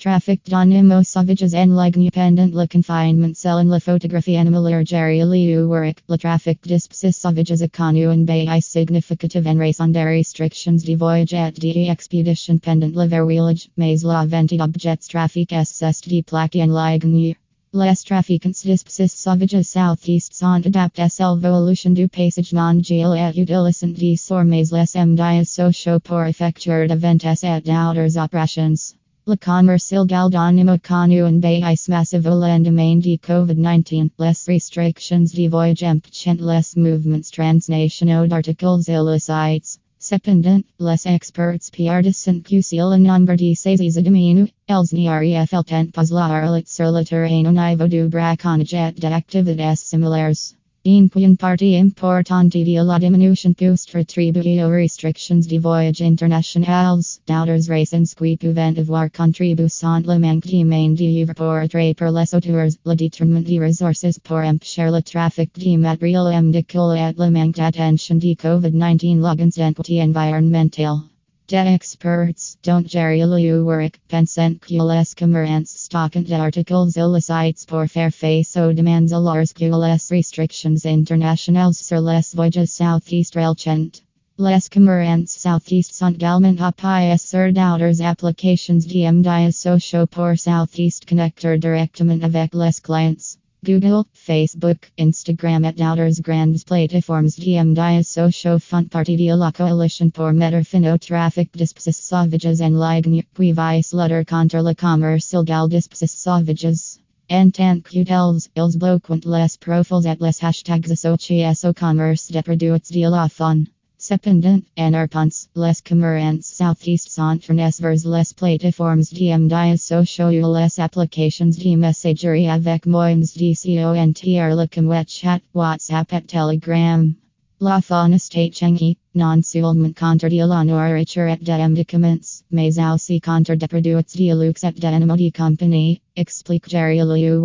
Traffic donimo savages en independent le confinement cell en la photographie animalier Joeri Leeuwerik le traffic dispsis savages econu and bay significative en raison des restrictions de voyage et de expedition pendant le verrouillage mais la vente d'objets trafic est de plaque en ligne Les trafiquants dispsis sauvages southeast sont adaptés à l'évolution du paysage mondial et utilisant des formes les médias sociaux pour effectuer de ventes et d'autres operations. Illégal d'animo connu en base massive au lendemain de COVID-19. Les restrictions de voyage empêchent les mouvements transnationaux d'articles illicites. Cependant, les experts que si le nombre de saisies diminue, els n'arrive el temps pas la sur le terrain au niveau du braconnage d'activités similaires. Point partie importante de la diminution cost retribuée restrictions de voyage internationales, d'autres raisons qui peuvent avoir contribué sont le manque de main d'œuvre pour attraper les auteurs, le détournement de ressources pour empêcher le trafic de matériel médical et le manque d'attention de COVID-19 l'agence environnemental. De experts don't Joeri Leeuwerik pensant que les commerçants stockent d'articles illicites pour faire face aux demandes alors que les restrictions internationales sur les voyages southeast relchent. Les commerçants southeast sont également appuyés sur d'autres applications de médias sociaux pour southeast connector directement avec les clients. Google, Facebook, Instagram et d'autres grandes plateformes de sociaux font partie de la coalition fin au trafic d'espèces sauvages en ligne, qui vise lutter contre le commerce illégal d'espèces sauvages. En tant que tels, ils bloquent les profils et les hashtags associés au commerce de produits de la faune. Cependant, en réponse, les commerçants southeast sont vers les plateformes de médias sociaux les applications de messagerie avec moyens de contr comme chat WhatsApp et Telegram. La faune est chengi, non seulement contre de la nourriture et des médicaments, mais aussi contre des produits de luxe et d'animaux de compagnie, explique Joeri Liu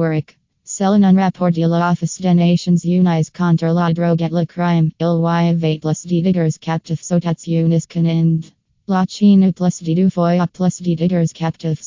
Warwick. Selon un rapport de l'Office des Nations Unies contre la drogue et le crime, il y avait plus de diggers captifs aux États-Unis qu'en Inde. La Chine plus de deux fois plus de captifs.